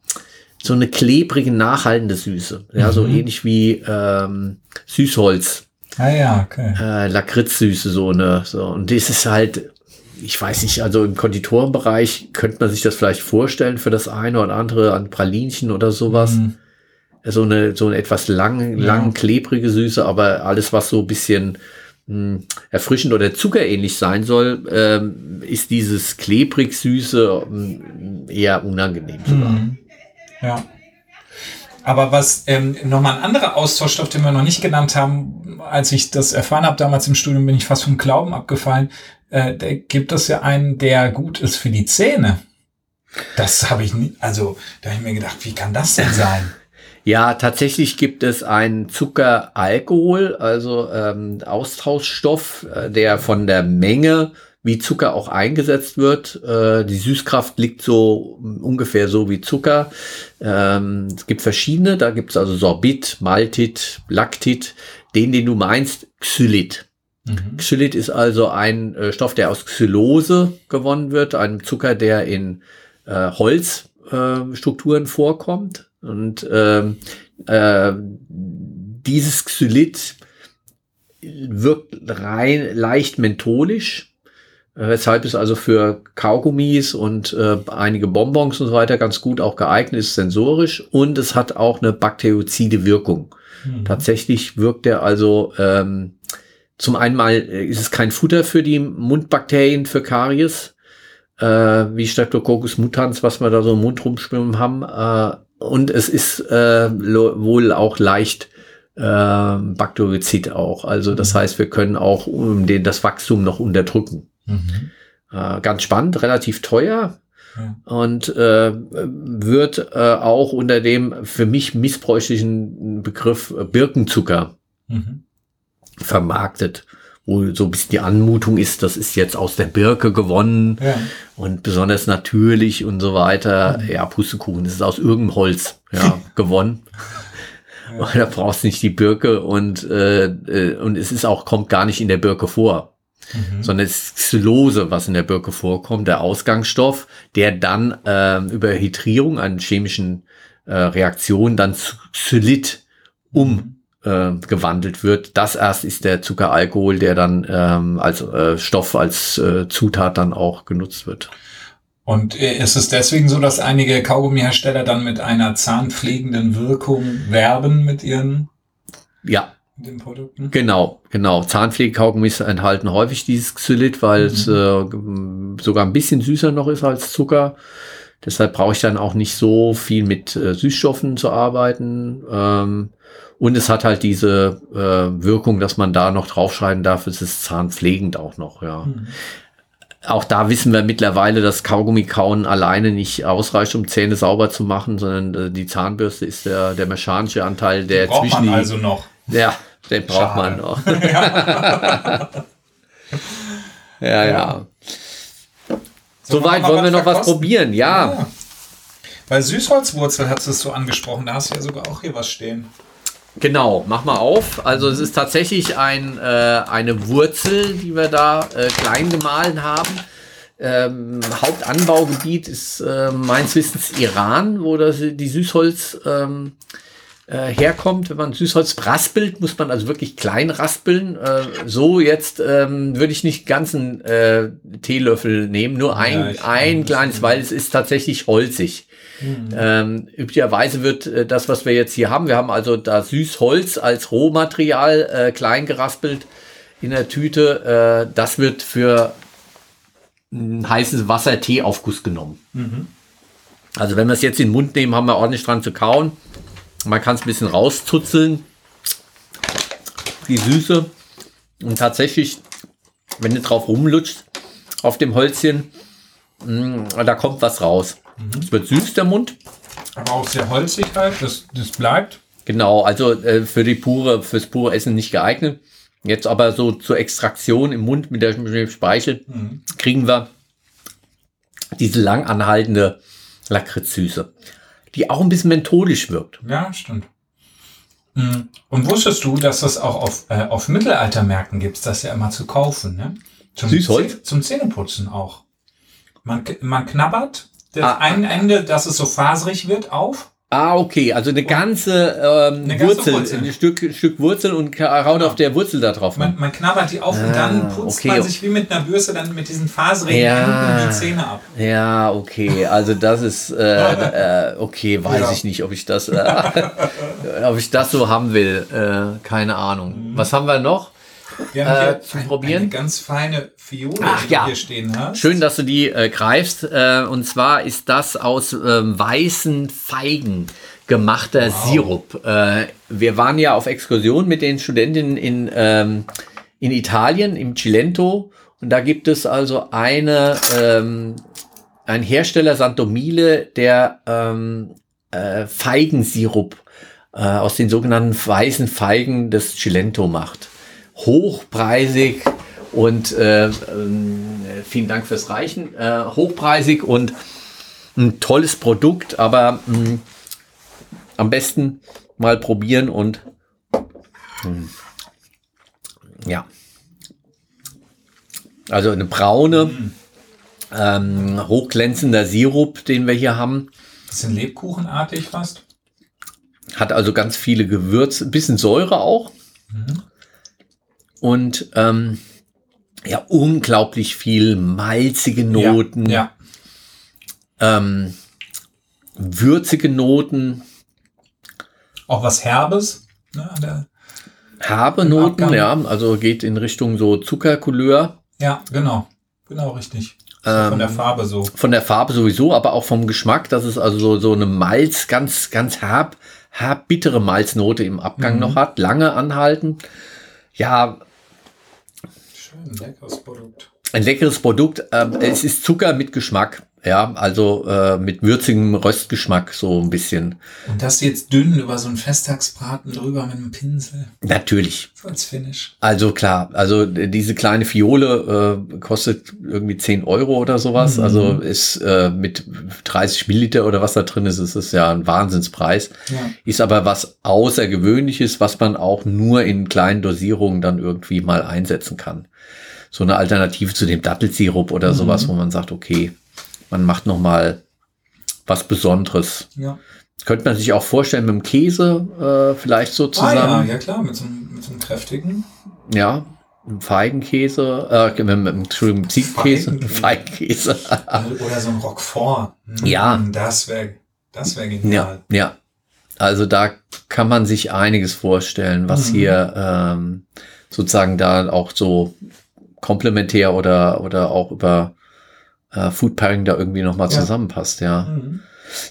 so eine klebrige, nachhaltende Süße. Ja, mhm. so ähnlich wie ähm, Süßholz. Ah ja, okay. Äh, Lakritzsüße, so eine. So. Und das ist halt, ich weiß nicht, also im Konditorenbereich könnte man sich das vielleicht vorstellen für das eine oder andere an Pralinchen oder sowas. Mhm. So eine, so eine etwas lang, ja. lang klebrige Süße, aber alles, was so ein bisschen mh, hm, erfrischend oder zuckerähnlich sein soll, ähm, ist dieses klebrig Süße hm, eher unangenehm sogar. Mhm. Ja. Aber was ähm, nochmal ein anderer Austauschstoff, den wir noch nicht genannt haben, als ich das erfahren habe damals im Studium, bin ich fast vom Glauben abgefallen. Äh, da gibt es ja einen, der gut ist für die Zähne. Das habe ich nie, also da habe ich mir gedacht, wie kann das denn sein? Ja, tatsächlich gibt es einen Zuckeralkohol, also ähm, Austauschstoff, äh, der von der Menge wie Zucker auch eingesetzt wird. Äh, die Süßkraft liegt so ungefähr so wie Zucker. Ähm, es gibt verschiedene, da gibt es also Sorbit, Maltit, Lactit. Den, den du meinst, Xylit. Mhm. Xylit ist also ein äh, Stoff, der aus Xylose gewonnen wird, einem Zucker, der in äh, Holzstrukturen äh, vorkommt. Und ähm, äh, dieses Xylit wirkt rein leicht mentholisch weshalb es also für Kaugummis und äh, einige Bonbons und so weiter ganz gut auch geeignet ist, sensorisch. Und es hat auch eine bakteriozide Wirkung. Mhm. Tatsächlich wirkt er also ähm, zum einen mal äh, ist es kein Futter für die Mundbakterien für Karies, äh, wie Streptococcus mutans, was wir da so im Mund rumschwimmen haben. Äh, und es ist äh, wohl auch leicht äh, Bakteriozid auch. Also das mhm. heißt, wir können auch um den, das Wachstum noch unterdrücken. Mhm. Äh, ganz spannend, relativ teuer. ja. und äh, wird äh, auch unter dem für mich missbräuchlichen Begriff Birkenzucker mhm. vermarktet wo so ein bisschen die Anmutung ist, das ist jetzt aus der Birke gewonnen ja. und besonders natürlich und so weiter. Mhm. Ja, Pustekuchen, das ist aus irgendeinem Holz ja, gewonnen. Ja. Da brauchst du nicht die Birke und, äh, äh, und es ist auch, kommt gar nicht in der Birke vor. Mhm. Sondern es ist Xylose, was in der Birke vorkommt, der Ausgangsstoff, der dann äh, über Hydrierung an chemischen äh, Reaktionen dann zu Xylit um äh, gewandelt wird. Das erst ist der Zuckeralkohol, der dann ähm, als äh, Stoff, als äh, Zutat dann auch genutzt wird. Und äh, ist es deswegen so, dass einige Kaugummihersteller dann mit einer zahnpflegenden Wirkung werben mit ihren ja. Den Produkten? Genau, genau. Zahnpflegekaugummis enthalten häufig dieses Xylit, weil mhm. es äh, sogar ein bisschen süßer noch ist als Zucker. Deshalb brauche ich dann auch nicht so viel mit äh, Süßstoffen zu arbeiten. Ähm, und es hat halt diese äh, Wirkung, dass man da noch draufschreiben darf, es ist zahnpflegend auch noch, ja. Mhm. Auch da wissen wir mittlerweile, dass Kaugummi-Kauen alleine nicht ausreicht, um Zähne sauber zu machen, sondern äh, die Zahnbürste ist der, der mechanische Anteil, der braucht zwischen man also noch. Ja, den braucht Schade. man noch. ja, ja. ja. Soweit wollen wir noch was probieren, ja. ja. Bei Süßholzwurzel hast du es so angesprochen, da hast du ja sogar auch hier was stehen. Genau, mach mal auf. Also es ist tatsächlich ein, äh, eine Wurzel, die wir da äh, klein gemahlen haben. Ähm, Hauptanbaugebiet ist äh, meines Wissens Iran, wo das, die Süßholz ähm, äh, herkommt. Wenn man Süßholz raspelt, muss man also wirklich klein raspeln. Äh, so jetzt ähm, würde ich nicht ganzen äh, Teelöffel nehmen, nur ein, ja, ein kleines, weil es ist tatsächlich holzig. Mhm. Ähm, üblicherweise wird äh, das, was wir jetzt hier haben, wir haben also da Süßholz als Rohmaterial äh, klein geraspelt in der Tüte. Äh, das wird für ein heißes Wasser-Tee-Aufguss genommen. Mhm. Also wenn wir es jetzt in den Mund nehmen, haben wir ordentlich dran zu kauen. Man kann es ein bisschen rauszuzeln. Die Süße. Und tatsächlich, wenn du drauf rumlutscht auf dem Holzchen, mh, mm, da kommt was raus. Mhm. Es wird süß, der Mund. Aber auch sehr holzig halt, das, das bleibt. Genau, also äh, für die pure, fürs pure Essen nicht geeignet. Jetzt aber so zur Extraktion im Mund mit, der, mit dem Speichel mhm. kriegen wir diese lang anhaltende Lakritzsüße, die auch ein bisschen mentholisch wirkt. Ja, stimmt. Mhm. Und wusstest du, dass das auch auf, äh, auf Mittelaltermärkten gibt, das ja immer zu kaufen, ne? Zum Süßholz? Zum Zähneputzen auch. Man, man knabbert das ah, eine Ende, dass es so faserig wird, auf. Ah, okay, also eine ganze, ähm, eine ganze Wurzel, Wurzel, ein Stück, Stück Wurzel und haut genau. auf der Wurzel da drauf. Man, man knabbert die auf ah, und dann putzt okay. man sich wie mit einer Bürste dann mit diesen faserigen ja, die Zähne ab. Ja, okay, also das ist, äh, äh, okay, weiß ja. ich nicht, ob ich das, äh, ob ich das so haben will, äh, keine Ahnung. Mhm. Was haben wir noch? Wir haben äh, zum ein, Probieren. Eine ganz feine Fiole, Ach, die ja. hier stehen hast. Schön, dass du die äh, greifst. Äh, und zwar ist das aus ähm, weißen Feigen gemachter wow. Sirup. Äh, wir waren ja auf Exkursion mit den Studentinnen in, ähm, in Italien, im Cilento. Und da gibt es also eine, ähm, ein Hersteller Santomile, der ähm, äh, Feigensirup äh, aus den sogenannten weißen Feigen des Cilento macht hochpreisig und äh, äh, vielen Dank fürs Reichen. Äh, hochpreisig und ein tolles Produkt, aber mh, hm, am besten mal probieren und mh, hm, ja. Also eine braune, ähm, hochglänzender Sirup, den wir hier haben. Bisschen Lebkuchenartig fast. Hat also ganz viele Gewürze, ein bisschen Säure auch. Mhm und ähm, ja, unglaublich viel malzige Noten, ja, ja. Ähm, würzige Noten. Auch was Herbes, ne, Herbe Noten, ja, also geht in Richtung so Zuckercouleur. Ja, genau, genau richtig. Ähm, von der Farbe so. Von der Farbe sowieso, aber auch vom Geschmack, dass es also so, so eine Malz, ganz, ganz herb, herb bittere Malznote im Abgang mhm. noch hat, lange anhalten. Ja, ein leckeres Produkt. Ein leckeres Produkt. Ähm, es ist Zucker mit Geschmack. Ja, also äh, mit würzigem Röstgeschmack so ein bisschen. Und das jetzt dünn über so einen Festtagsbraten drüber mit einem Pinsel. Natürlich. So als Finish. Also klar, also diese kleine Fiole äh, kostet irgendwie 10 Euro oder sowas. Mhm. Also ist äh, mit 30 Milliliter oder was da drin ist, ist es ja ein Wahnsinnspreis. Ja. Ist aber was Außergewöhnliches, was man auch nur in kleinen Dosierungen dann irgendwie mal einsetzen kann. So eine Alternative zu dem Dattelsirup oder mhm. sowas, wo man sagt, okay, man macht noch mal was Besonderes. Ja. Könnte man sich auch vorstellen mit dem Käse äh, vielleicht so zusammen. Ah, ja, ja klar, mit so, mit so einem kräftigen. Ja, Feigenkäse, äh, mit, mit, Entschuldigung, Ziegkäse, Feigenkäse. Oder so ein Roquefort. Hm, ja. Das wäre das wäre genial. Ja, ja. Also da kann man sich einiges vorstellen, was mhm. hier ähm, sozusagen da auch so komplementär oder, oder auch über äh, Food Pairing da irgendwie nochmal ja. zusammenpasst, ja. Mhm.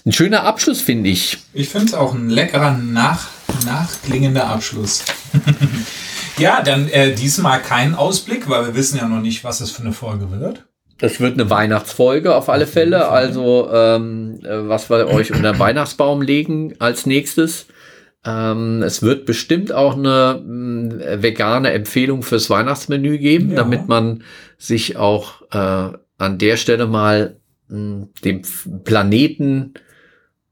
Ein schöner Abschluss, finde ich. Ich finde es auch ein leckerer, nach, nachklingender Abschluss. ja, dann äh, diesmal kein Ausblick, weil wir wissen ja noch nicht, was es für eine Folge wird. Das wird eine Weihnachtsfolge auf alle Fälle. Also, ähm, äh, was wir euch unter den Weihnachtsbaum legen als nächstes. Ähm, es wird bestimmt auch eine äh, vegane Empfehlung fürs Weihnachtsmenü geben, ja. damit man sich auch äh, an der Stelle mal mh, hm, dem Planeten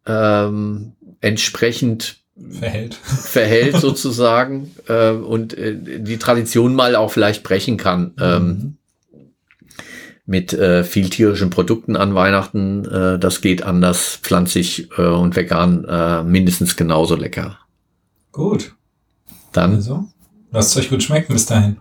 ähm, entsprechend verhält, verhält sozusagen äh, und äh, die Tradition mal auch vielleicht brechen kann. Ähm, mhm. mit äh, viel tierischen Produkten an Weihnachten. Äh, das geht anders, pflanzlich äh, und vegan äh, mindestens genauso lecker. Gut. Dann. Also, lasst es euch gut schmecken bis dahin.